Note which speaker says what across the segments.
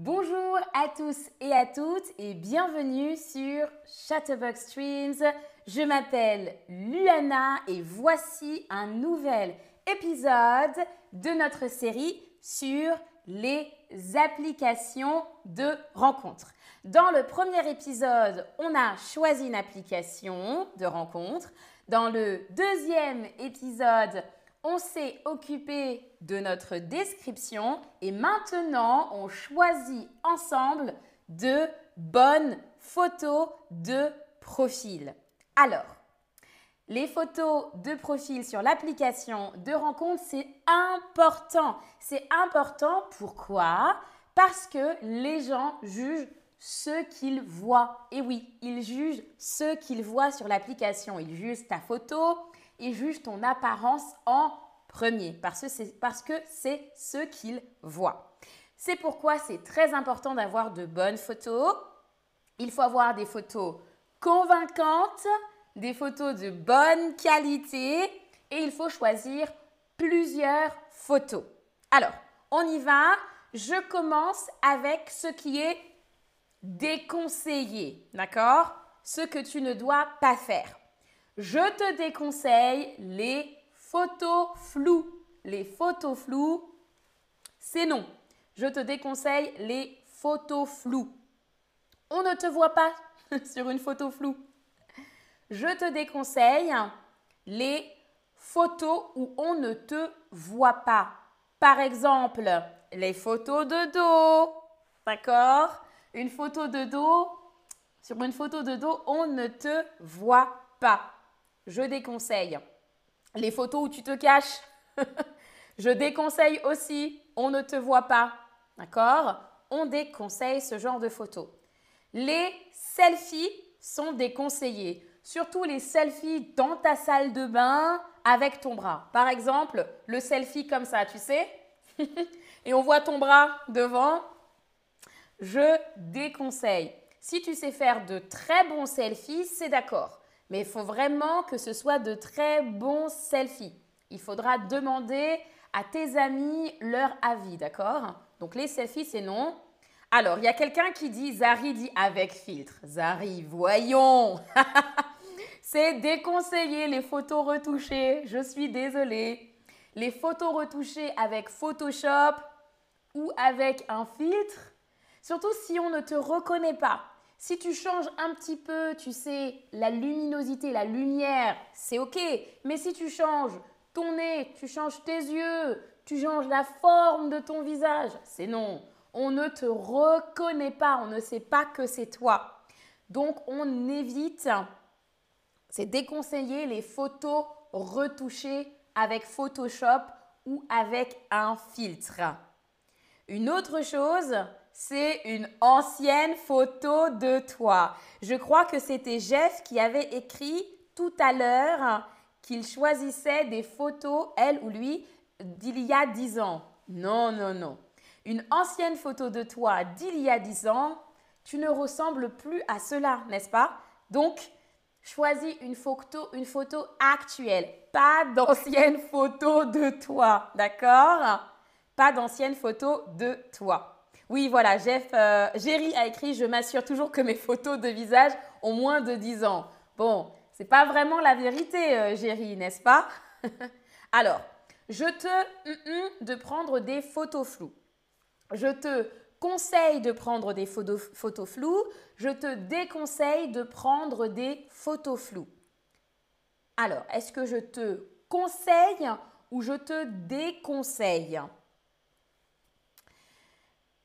Speaker 1: Bonjour à tous et à toutes et bienvenue sur Chatterbox Streams. Je m'appelle Luana et voici un nouvel épisode de notre série sur les applications de rencontres. Dans le premier épisode, on a choisi une application de rencontre. Dans le deuxième épisode, on s'est occupé de notre description et maintenant on choisit ensemble de bonnes photos de profil. Alors, les photos de profil sur l'application de rencontre, c'est important. C'est important pourquoi? Parce que les gens jugent ce qu'ils voient. Et oui, ils jugent ce qu'ils voient sur l'application. Ils jugent ta photo, ils jugent ton apparence en premier parce que c'est ce qu'ils voient. C'est pourquoi c'est très important d'avoir de bonnes photos. Il faut avoir des photos convaincantes, des photos de bonne qualité et il faut choisir plusieurs photos. Alors, on y va. Je commence avec ce qui est déconseillé, d'accord? Ce que tu ne dois pas faire. Je te déconseille les photos floues. Les photos floues, c'est non. Je te déconseille les photos floues. On ne te voit pas sur une photo floue. Je te déconseille les photos où on ne te voit pas. Par exemple, les photos de dos. D'accord? Une photo de dos, sur une photo de dos, on ne te voit pas je déconseille. Les photos où tu te caches, je déconseille aussi. On ne te voit pas. D'accord? On déconseille ce genre de photos. Les selfies sont déconseillés. Surtout les selfies dans ta salle de bain avec ton bras. Par exemple, le selfie comme ça, tu sais? Et on voit ton bras devant. Je déconseille. Si tu sais faire de très bons selfies, c'est d'accord. Mais il faut vraiment que ce soit de très bons selfies. Il faudra demander à tes amis leur avis, d'accord? Donc les selfies, c'est non. Alors, il y a quelqu'un qui dit, Zari dit avec filtre. Zari, voyons C'est déconseillé les photos retouchées. Je suis désolée. Les photos retouchées avec Photoshop ou avec un filtre, surtout si on ne te reconnaît pas. Si tu changes un petit peu, tu sais, la luminosité, la lumière, c'est OK. Mais si tu changes ton nez, tu changes tes yeux, tu changes la forme de ton visage, c'est non. On ne te reconnaît pas, on ne sait pas que c'est toi. Donc on évite, c'est déconseillé les photos retouchées avec Photoshop ou avec un filtre. Une autre chose, c'est une ancienne photo de toi. Je crois que c'était Jeff qui avait écrit tout à l'heure qu'il choisissait des photos, elle ou lui, d'il y a dix ans. Non, non, non. Une ancienne photo de toi d'il y a dix ans, tu ne ressembles plus à cela, n'est-ce pas? Donc, choisis une photo, une photo actuelle, pas d'ancienne photo de toi, d'accord? Pas d'ancienne photo de toi. Oui, voilà, Jeff, euh, Jerry a écrit Je m'assure toujours que mes photos de visage ont moins de 10 ans. Bon, c'est pas vraiment la vérité, euh, Jerry, n'est-ce pas? Alors, je te de prendre des photos floues. Je te conseille de prendre des photos floues. Je te déconseille de prendre des photos floues. Alors, est-ce que je te conseille ou je te déconseille?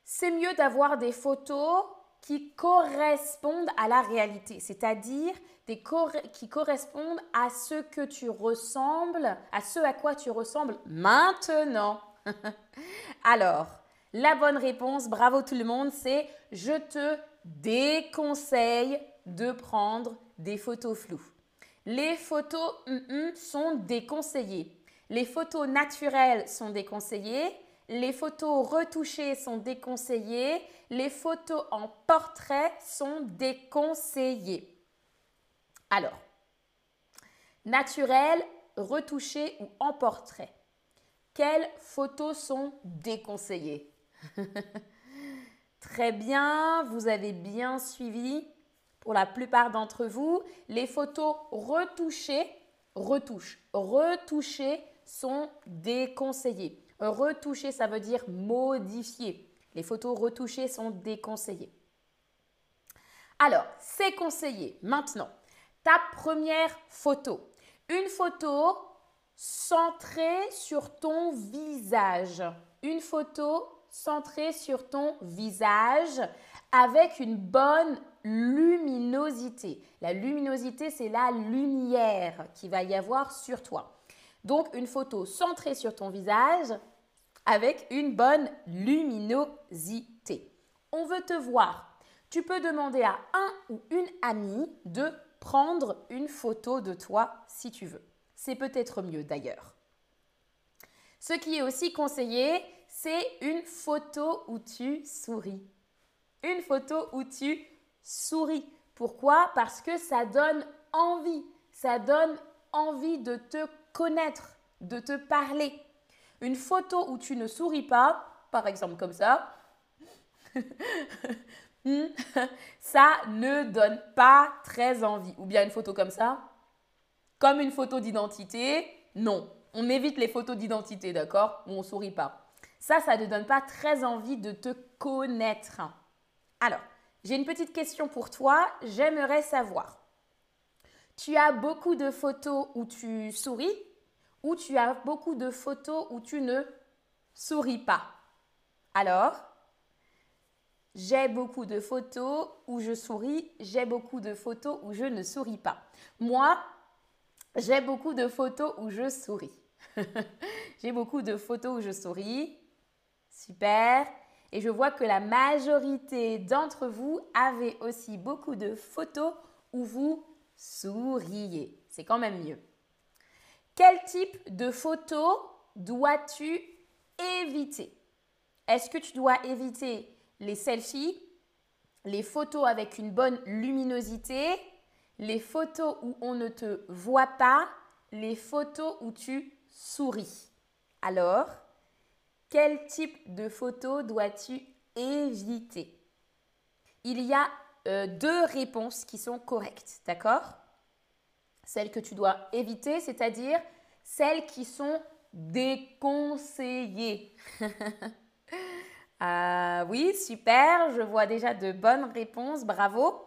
Speaker 1: C'est mieux d'avoir des photos qui correspondent à la réalité, c'est-à-dire qui correspondent à ce que tu ressembles, à ce à quoi tu ressembles maintenant. Alors, la bonne réponse, bravo tout le monde, c'est je te déconseille de prendre des photos floues. Les photos sont déconseillées. Les photos naturelles sont déconseillées les photos retouchées sont déconseillées. Les photos en portrait sont déconseillées. Alors, naturel, retouché ou en portrait. Quelles photos sont déconseillées? Très bien, vous avez bien suivi pour la plupart d'entre vous. Les photos retouchées, retouches, retouchées sont déconseillées. Retoucher, ça veut dire modifier. Les photos retouchées sont déconseillées. Alors, c'est conseillé. Maintenant, ta première photo. Une photo centrée sur ton visage. Une photo centrée sur ton visage avec une bonne luminosité. La luminosité, c'est la lumière qui va y avoir sur toi. Donc, une photo centrée sur ton visage avec une bonne luminosité. On veut te voir. Tu peux demander à un ou une amie de prendre une photo de toi si tu veux. C'est peut-être mieux d'ailleurs. Ce qui est aussi conseillé, c'est une photo où tu souris. Une photo où tu souris. Pourquoi? Parce que ça donne envie. Ça donne envie de te connaître, de te parler. Une photo où tu ne souris pas, par exemple comme ça, ça ne donne pas très envie. Ou bien une photo comme ça, comme une photo d'identité, non. On évite les photos d'identité, d'accord Où on ne sourit pas. Ça, ça ne donne pas très envie de te connaître. Alors, j'ai une petite question pour toi. J'aimerais savoir. Tu as beaucoup de photos où tu souris ou tu as beaucoup de photos où tu ne souris pas. Alors, j'ai beaucoup de photos où je souris, j'ai beaucoup de photos où je ne souris pas. Moi, j'ai beaucoup de photos où je souris. j'ai beaucoup de photos où je souris. Super. Et je vois que la majorité d'entre vous avez aussi beaucoup de photos où vous souriez. C'est quand même mieux. Quel type de photo dois-tu éviter? Est-ce que tu dois éviter les selfies, les photos avec une bonne luminosité, les photos où on ne te voit pas, les photos où tu souris? Alors, quel type de photo dois-tu éviter? Il y a euh, deux réponses qui sont correctes, d'accord? Celles que tu dois éviter, c'est-à-dire celles qui sont déconseillées. ah oui, super, je vois déjà de bonnes réponses, bravo.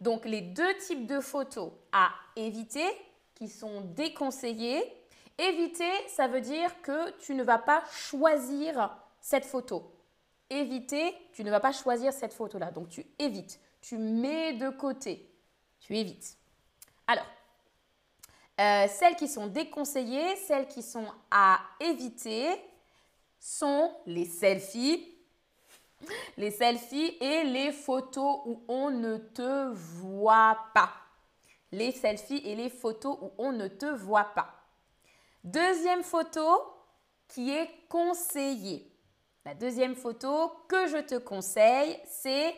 Speaker 1: Donc les deux types de photos à éviter qui sont déconseillées. Éviter, ça veut dire que tu ne vas pas choisir cette photo. Éviter, tu ne vas pas choisir cette photo-là. Donc tu évites, tu mets de côté, tu évites. Alors, euh, celles qui sont déconseillées, celles qui sont à éviter, sont les selfies, les selfies et les photos où on ne te voit pas. Les selfies et les photos où on ne te voit pas. Deuxième photo qui est conseillée. La deuxième photo que je te conseille, c'est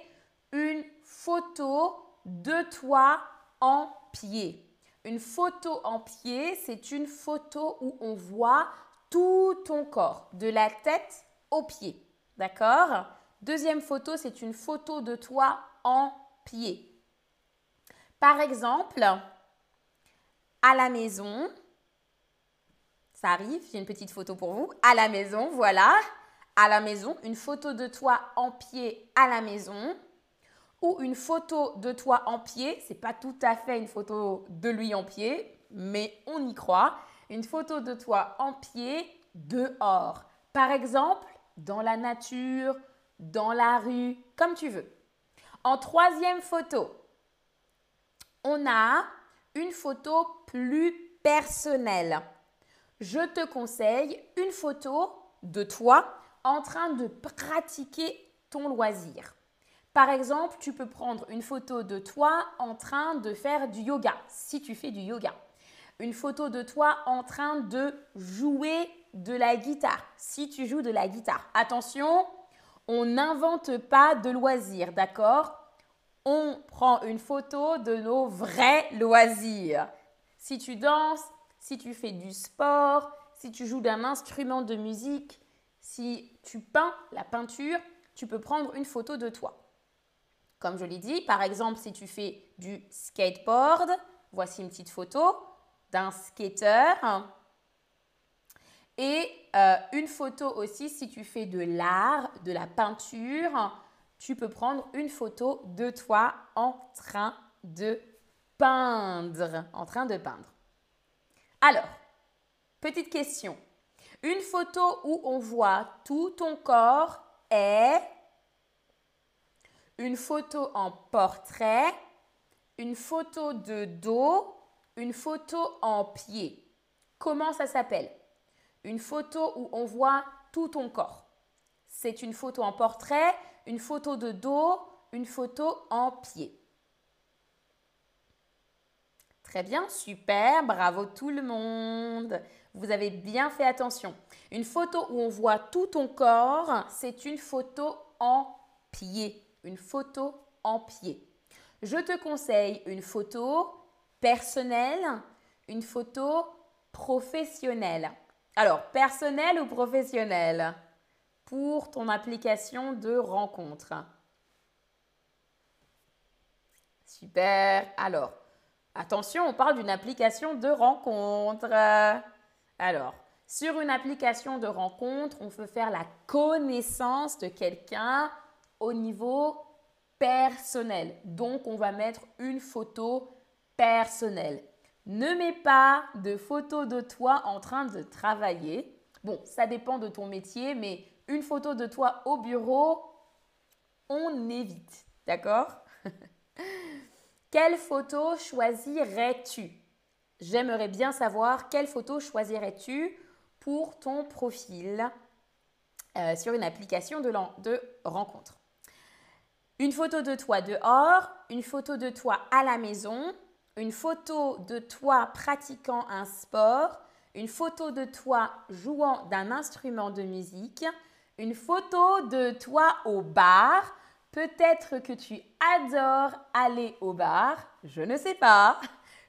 Speaker 1: une photo de toi en pied. Une photo en pied, c'est une photo où on voit tout ton corps, de la tête aux pieds. D'accord? Deuxième photo, c'est une photo de toi en pied. Par exemple, à la maison, ça arrive, j'ai une petite photo pour vous. À la maison, voilà. À la maison, une photo de toi en pied à la maison ou une photo de toi en pied. C'est pas tout à fait une photo de lui en pied, mais on y croit. Une photo de toi en pied dehors. Par exemple, dans la nature, dans la rue, comme tu veux. En troisième photo, on a une photo plus personnelle. Je te conseille une photo de toi en train de pratiquer ton loisir. Par exemple, tu peux prendre une photo de toi en train de faire du yoga, si tu fais du yoga. Une photo de toi en train de jouer de la guitare, si tu joues de la guitare. Attention, on n'invente pas de loisirs, d'accord? On prend une photo de nos vrais loisirs. Si tu danses, si tu fais du sport, si tu joues d'un instrument de musique, si tu peins la peinture, tu peux prendre une photo de toi. Comme je l'ai dit, par exemple, si tu fais du skateboard, voici une petite photo d'un skater. Et euh, une photo aussi si tu fais de l'art, de la peinture, tu peux prendre une photo de toi en train de peindre. En train de peindre. Alors, petite question. Une photo où on voit tout ton corps est une photo en portrait, une photo de dos, une photo en pied. Comment ça s'appelle? Une photo où on voit tout ton corps. C'est une photo en portrait, une photo de dos, une photo en pied. Très bien, super, bravo tout le monde. Vous avez bien fait attention. Une photo où on voit tout ton corps, c'est une photo en pied une photo en pied. Je te conseille une photo personnelle, une photo professionnelle. Alors, personnelle ou professionnelle? Pour ton application de rencontre. Super. Alors, attention, on parle d'une application de rencontre. Alors, sur une application de rencontre, on peut faire la connaissance de quelqu'un au niveau personnel. Donc, on va mettre une photo personnelle. Ne mets pas de photo de toi en train de travailler. Bon, ça dépend de ton métier, mais une photo de toi au bureau, on évite. D'accord? Quelle photo choisirais-tu? J'aimerais bien savoir quelle photo choisirais-tu pour ton profil euh, sur une application de rencontre. Une photo de toi dehors, une photo de toi à la maison, une photo de toi pratiquant un sport, une photo de toi jouant d'un instrument de musique, une photo de toi au bar. Peut-être que tu adores aller au bar, je ne sais pas.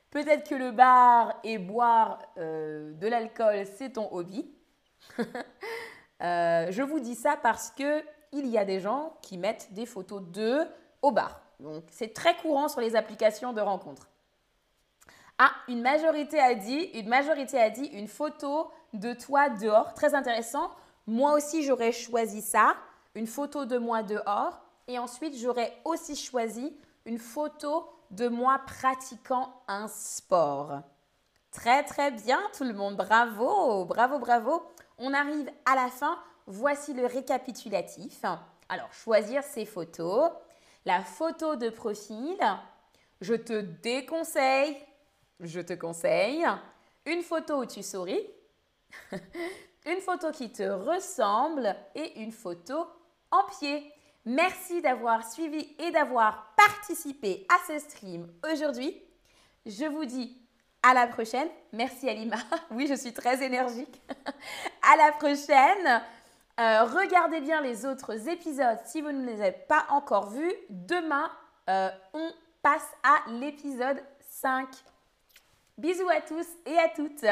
Speaker 1: Peut-être que le bar et boire euh, de l'alcool, c'est ton hobby. Euh, je vous dis ça parce que il y a des gens qui mettent des photos d'eux au bar. Donc c'est très courant sur les applications de rencontres. Ah, une majorité a dit, une majorité a dit une photo de toi dehors, très intéressant. Moi aussi j'aurais choisi ça, une photo de moi dehors et ensuite j'aurais aussi choisi une photo de moi pratiquant un sport. Très très bien tout le monde, bravo, bravo, bravo. On arrive à la fin voici le récapitulatif. Alors, choisir ses photos. La photo de profil, je te déconseille, je te conseille. Une photo où tu souris. une photo qui te ressemble et une photo en pied. Merci d'avoir suivi et d'avoir participé à ce stream aujourd'hui. Je vous dis à la prochaine. Merci Alima. Oui, je suis très énergique. à la prochaine. Euh, regardez bien les autres épisodes si vous ne les avez pas encore vus. Demain, euh, on passe à l'épisode 5. Bisous à tous et à toutes.